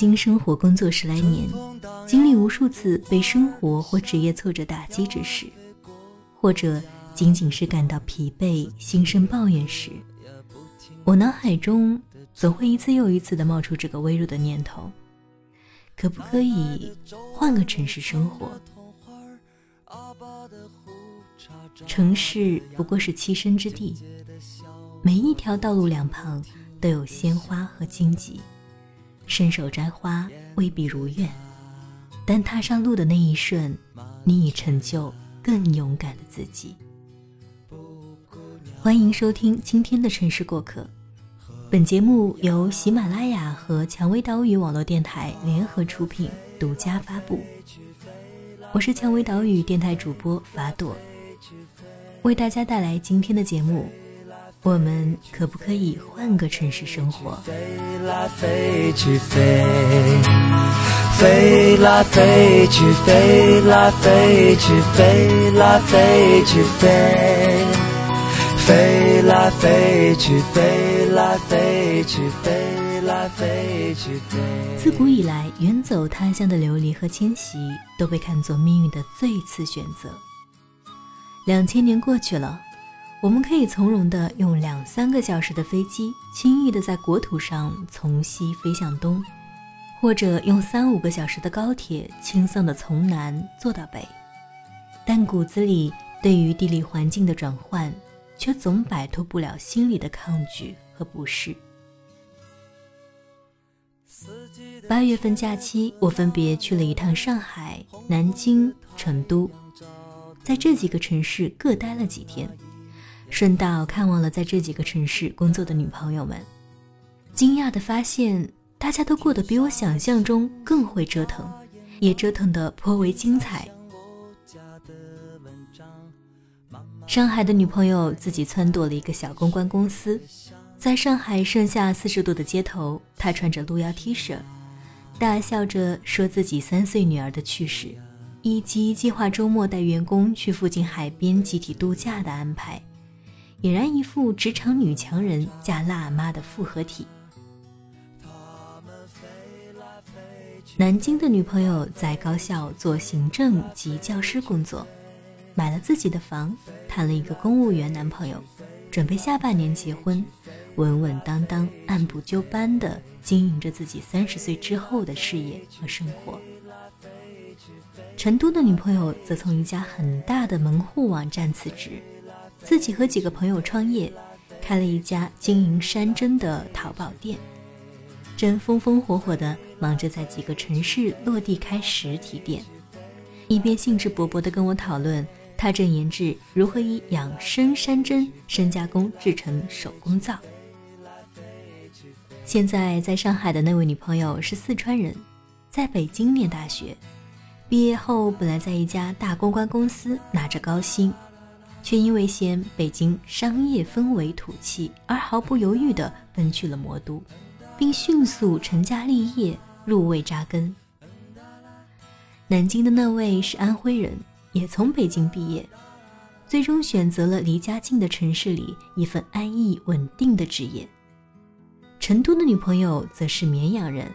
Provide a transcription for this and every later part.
京生活工作十来年，经历无数次被生活或职业挫折打击之时，或者仅仅是感到疲惫、心生抱怨时，我脑海中总会一次又一次地冒出这个微弱的念头：可不可以换个城市生活？城市不过是栖身之地，每一条道路两旁都有鲜花和荆棘。伸手摘花未必如愿，但踏上路的那一瞬，你已成就更勇敢的自己。欢迎收听今天的城市过客，本节目由喜马拉雅和蔷薇岛屿网络电台联合出品，独家发布。我是蔷薇岛屿电台主播法朵，为大家带来今天的节目。我们可不可以换个城市生活？飞来飞去飞，飞来飞去飞来飞去飞来飞去飞，飞来飞去飞来飞去飞来飞去飞。自古以来，远走他乡的流离和迁徙都被看作命运的最次选择。两千年过去了。我们可以从容地用两三个小时的飞机，轻易地在国土上从西飞向东，或者用三五个小时的高铁，轻松地从南坐到北。但骨子里对于地理环境的转换，却总摆脱不了心里的抗拒和不适。八月份假期，我分别去了一趟上海、南京、成都，在这几个城市各待了几天。顺道看望了在这几个城市工作的女朋友们，惊讶地发现，大家都过得比我想象中更会折腾，也折腾得颇为精彩。上海的女朋友自己撺掇了一个小公关公司，在上海盛夏四十度的街头，她穿着露腰 T 恤，大笑着说自己三岁女儿的趣事，以及计划周末带员工去附近海边集体度假的安排。俨然一副职场女强人加辣妈的复合体。南京的女朋友在高校做行政及教师工作，买了自己的房，谈了一个公务员男朋友，准备下半年结婚，稳稳当当、按部就班地经营着自己三十岁之后的事业和生活。成都的女朋友则从一家很大的门户网站辞职。自己和几个朋友创业，开了一家经营山珍的淘宝店，正风风火火地忙着在几个城市落地开实体店，一边兴致勃勃地跟我讨论他正研制如何以养生山珍深加工制成手工皂。现在在上海的那位女朋友是四川人，在北京念大学，毕业后本来在一家大公关公司拿着高薪。却因为嫌北京商业氛围土气，而毫不犹豫地奔去了魔都，并迅速成家立业，入位扎根。南京的那位是安徽人，也从北京毕业，最终选择了离家近的城市里一份安逸稳定的职业。成都的女朋友则是绵阳人，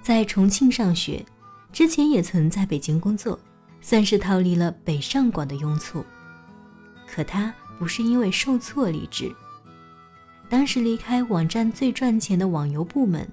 在重庆上学，之前也曾在北京工作，算是逃离了北上广的拥簇。可他不是因为受挫离职，当时离开网站最赚钱的网游部门，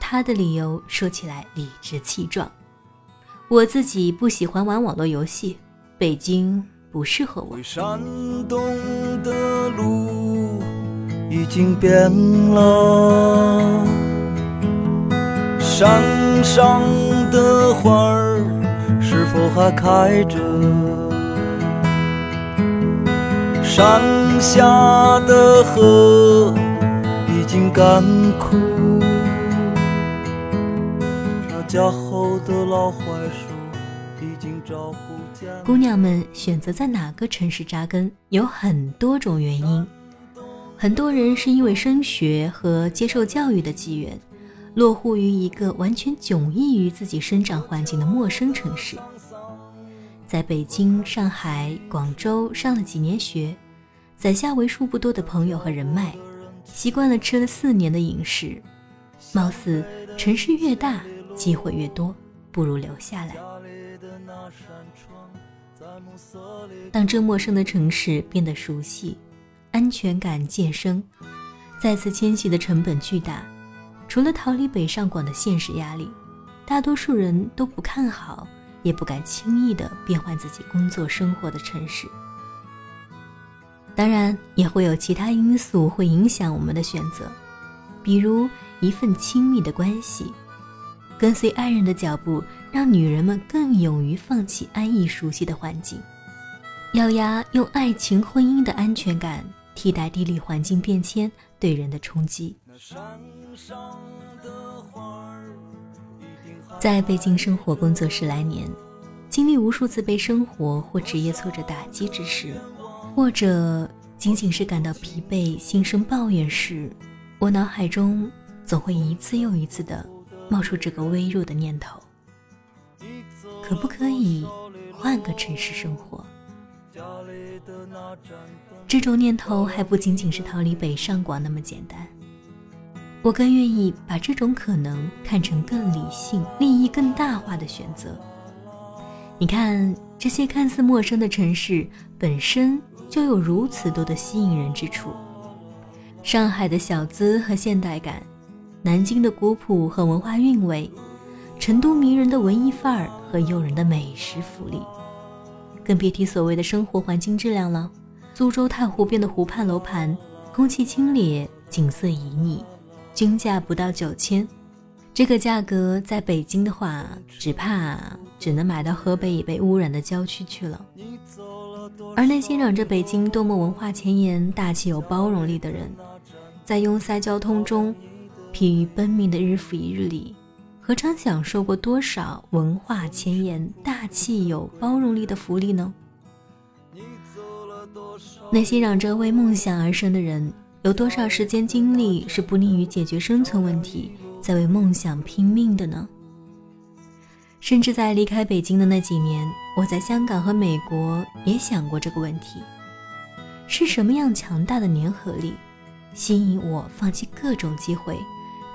他的理由说起来理直气壮：“我自己不喜欢玩网络游戏，北京不适合我。”山东的路已经变了，山上的花儿是否还开着？山下的河已经干枯，家后的老槐树已经照顾家。姑娘们选择在哪个城市扎根，有很多种原因。很多人是因为升学和接受教育的机缘，落户于一个完全迥异于自己生长环境的陌生城市。在北京、上海、广州上了几年学。攒下为数不多的朋友和人脉，习惯了吃了四年的饮食，貌似城市越大，机会越多，不如留下来。当这陌生的城市变得熟悉，安全感渐生，再次迁徙的成本巨大，除了逃离北上广的现实压力，大多数人都不看好，也不敢轻易的变换自己工作生活的城市。当然，也会有其他因素会影响我们的选择，比如一份亲密的关系。跟随爱人的脚步，让女人们更勇于放弃安逸熟悉的环境，咬牙用爱情婚姻的安全感替代地理环境变迁对人的冲击。在北京生活工作十来年，经历无数次被生活或职业挫折打击之时，或者仅仅是感到疲惫、心生抱怨时，我脑海中总会一次又一次的。冒出这个微弱的念头：可不可以换个城市生活？这种念头还不仅仅是逃离北上广那么简单，我更愿意把这种可能看成更理性、利益更大化的选择。你看，这些看似陌生的城市本身就有如此多的吸引人之处：上海的小资和现代感。南京的古朴和文化韵味，成都迷人的文艺范儿和诱人的美食福利，更别提所谓的生活环境质量了。苏州太湖边的湖畔楼盘，空气清冽，景色旖旎，均价不到九千。这个价格在北京的话，只怕只能买到河北已被污染的郊区去了。而那些嚷着北京多么文化前沿、大气有包容力的人，在拥塞交通中。疲于奔命的日复一日里，何尝享受过多少文化前沿、大气有包容力的福利呢？那些嚷着为梦想而生的人，有多少时间精力是不利于解决生存问题，在为梦想拼命的呢？甚至在离开北京的那几年，我在香港和美国也想过这个问题：是什么样强大的粘合力，吸引我放弃各种机会？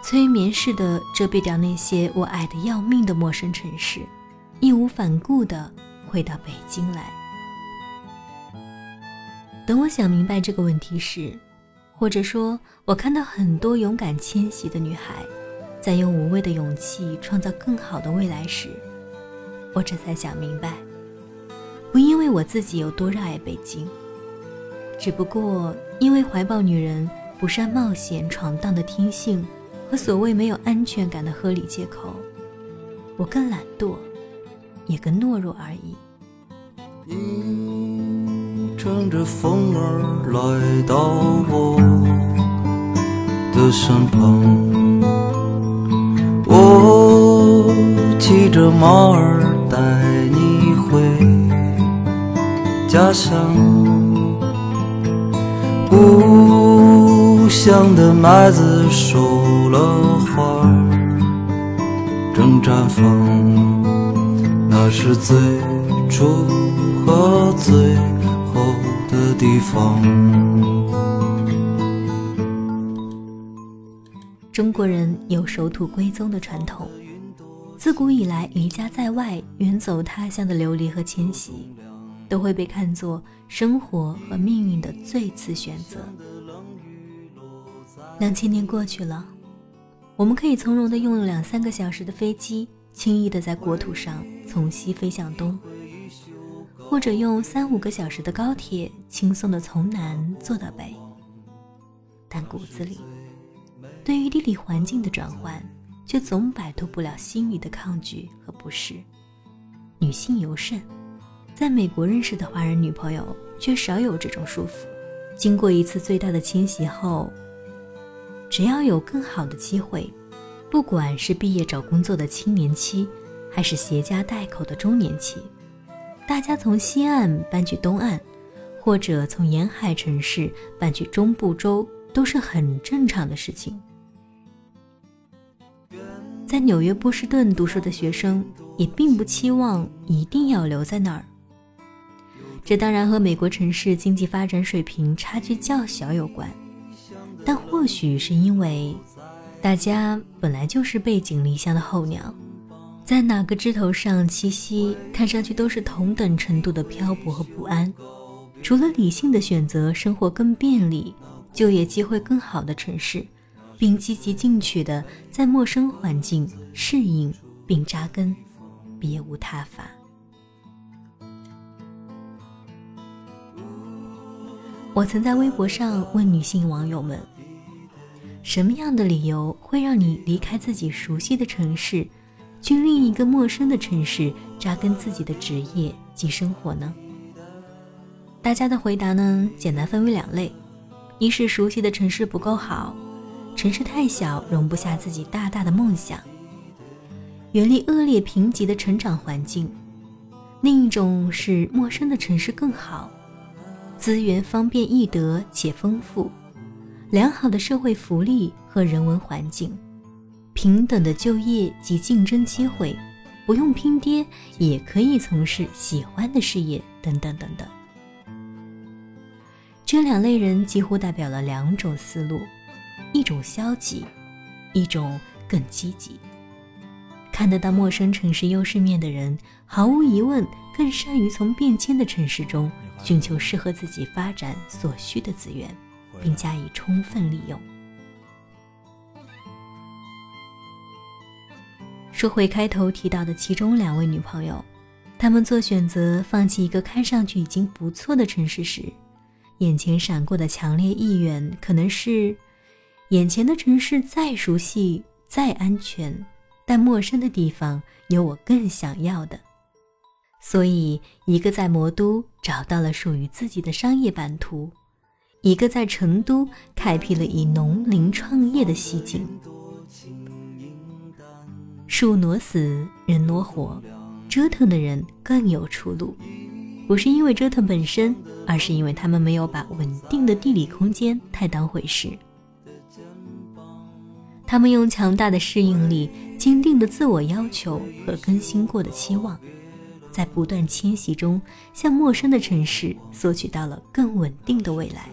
催眠似的遮蔽掉那些我爱的要命的陌生城市，义无反顾地回到北京来。等我想明白这个问题时，或者说我看到很多勇敢迁徙的女孩，在用无畏的勇气创造更好的未来时，我这才想明白，不因为我自己有多热爱北京，只不过因为怀抱女人不善冒险闯荡的天性。和所谓没有安全感的合理借口，我更懒惰，也更懦弱而已。你乘着风儿来到我的身旁，骑着马儿带你回家乡。故乡的麦子熟了花正绽放，那是最初和最后的地方。中国人有守土归宗的传统，自古以来离家在外、远走他乡的流离和迁徙。都会被看作生活和命运的最次选择。两千年过去了，我们可以从容地用两三个小时的飞机，轻易地在国土上从西飞向东，或者用三五个小时的高铁，轻松地从南坐到北。但骨子里，对于地理环境的转换，却总摆脱不了心里的抗拒和不适。女性尤甚。在美国认识的华人女朋友却少有这种束缚。经过一次最大的迁徙后，只要有更好的机会，不管是毕业找工作的青年期，还是携家带口的中年期，大家从西岸搬去东岸，或者从沿海城市搬去中部州，都是很正常的事情。在纽约波士顿读书的学生也并不期望一定要留在那儿。这当然和美国城市经济发展水平差距较小有关，但或许是因为大家本来就是背井离乡的候鸟，在哪个枝头上栖息，看上去都是同等程度的漂泊和不安。除了理性的选择生活更便利、就业机会更好的城市，并积极进取的在陌生环境适应并扎根，别无他法。我曾在微博上问女性网友们：什么样的理由会让你离开自己熟悉的城市？去另一个陌生的城市扎根自己的职业及生活呢？大家的回答呢，简单分为两类：一是熟悉的城市不够好，城市太小，容不下自己大大的梦想，远离恶劣贫瘠的成长环境；另一种是陌生的城市更好，资源方便易得且丰富，良好的社会福利和人文环境。平等的就业及竞争机会，不用拼爹也可以从事喜欢的事业，等等等等。这两类人几乎代表了两种思路：一种消极，一种更积极。看得到陌生城市优势面的人，毫无疑问更善于从变迁的城市中寻求适合自己发展所需的资源，并加以充分利用。说回开头提到的其中两位女朋友，她们做选择放弃一个看上去已经不错的城市时，眼前闪过的强烈意愿可能是：眼前的城市再熟悉、再安全，但陌生的地方有我更想要的。所以，一个在魔都找到了属于自己的商业版图，一个在成都开辟了以农林创业的西景。树挪死，人挪活，折腾的人更有出路。不是因为折腾本身，而是因为他们没有把稳定的地理空间太当回事。他们用强大的适应力、坚定的自我要求和更新过的期望，在不断迁徙中，向陌生的城市索取到了更稳定的未来。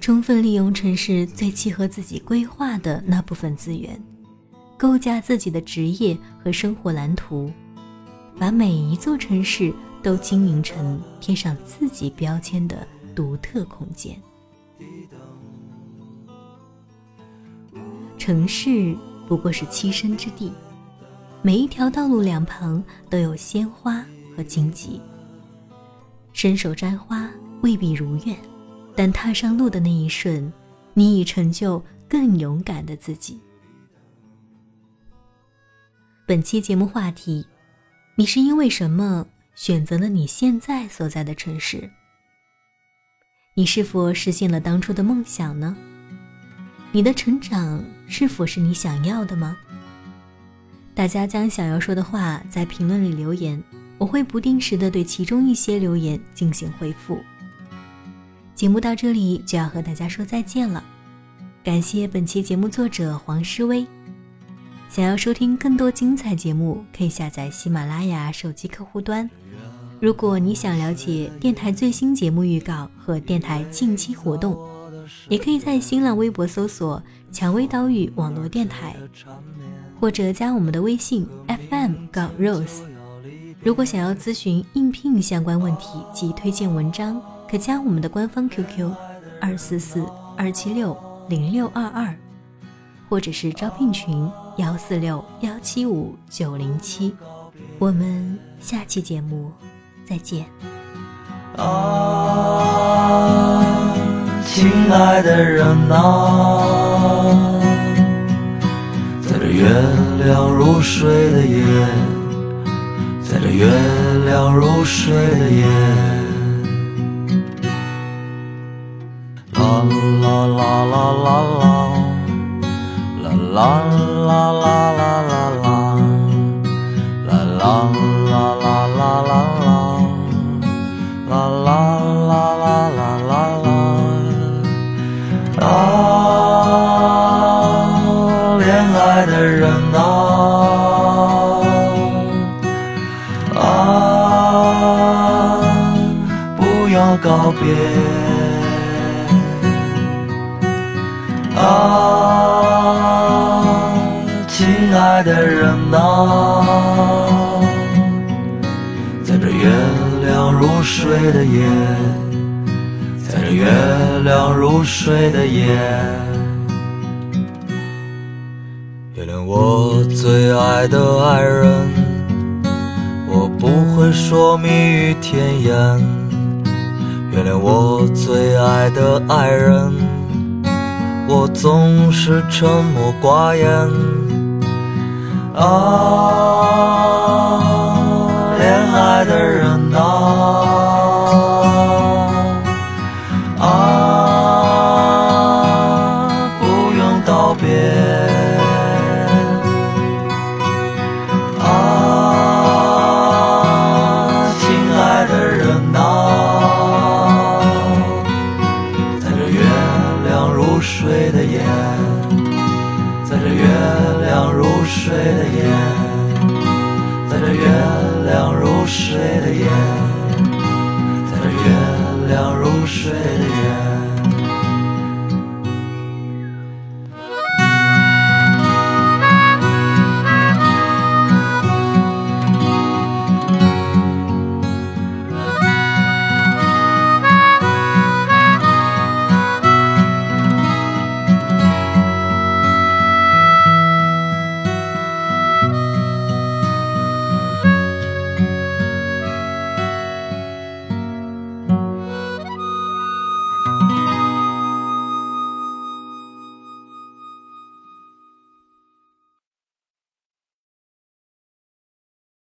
充分利用城市最契合自己规划的那部分资源。构架自己的职业和生活蓝图，把每一座城市都经营成贴上自己标签的独特空间。城市不过是栖身之地，每一条道路两旁都有鲜花和荆棘。伸手摘花未必如愿，但踏上路的那一瞬，你已成就更勇敢的自己。本期节目话题：你是因为什么选择了你现在所在的城市？你是否实现了当初的梦想呢？你的成长是否是你想要的吗？大家将想要说的话在评论里留言，我会不定时的对其中一些留言进行回复。节目到这里就要和大家说再见了，感谢本期节目作者黄诗薇。想要收听更多精彩节目，可以下载喜马拉雅手机客户端。如果你想了解电台最新节目预告和电台近期活动，也可以在新浪微博搜索“蔷薇岛屿网络电台”，或者加我们的微信 FM 杠 Rose。如果想要咨询应聘相关问题及推荐文章，可加我们的官方 QQ：二四四二七六零六二二。或者是招聘群幺四六幺七五九零七，我们下期节目再见。啊，亲爱的人啊，在这月亮如水的夜，在这月亮如水的夜，啦啦啦啦啦。啦啦啦啦啦啦，啦啦啦啦啦啦啦，啦啦啦啦告别。啊。亲爱的人啊，在这月亮如水的夜，在这月亮如水的夜，原谅我最爱的爱人，我不会说蜜语甜言。原谅我最爱的爱人，我总是沉默寡言。啊，恋爱的人